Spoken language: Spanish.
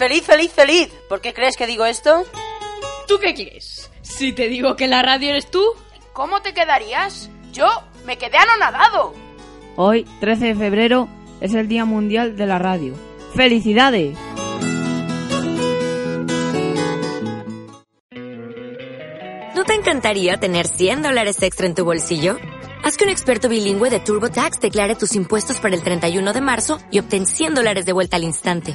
Feliz, feliz, feliz. ¿Por qué crees que digo esto? ¿Tú qué quieres? Si te digo que la radio eres tú. ¿Cómo te quedarías? Yo me quedé anonadado. Hoy, 13 de febrero, es el Día Mundial de la Radio. ¡Felicidades! ¿No te encantaría tener 100 dólares extra en tu bolsillo? Haz que un experto bilingüe de TurboTax declare tus impuestos para el 31 de marzo y obtén 100 dólares de vuelta al instante.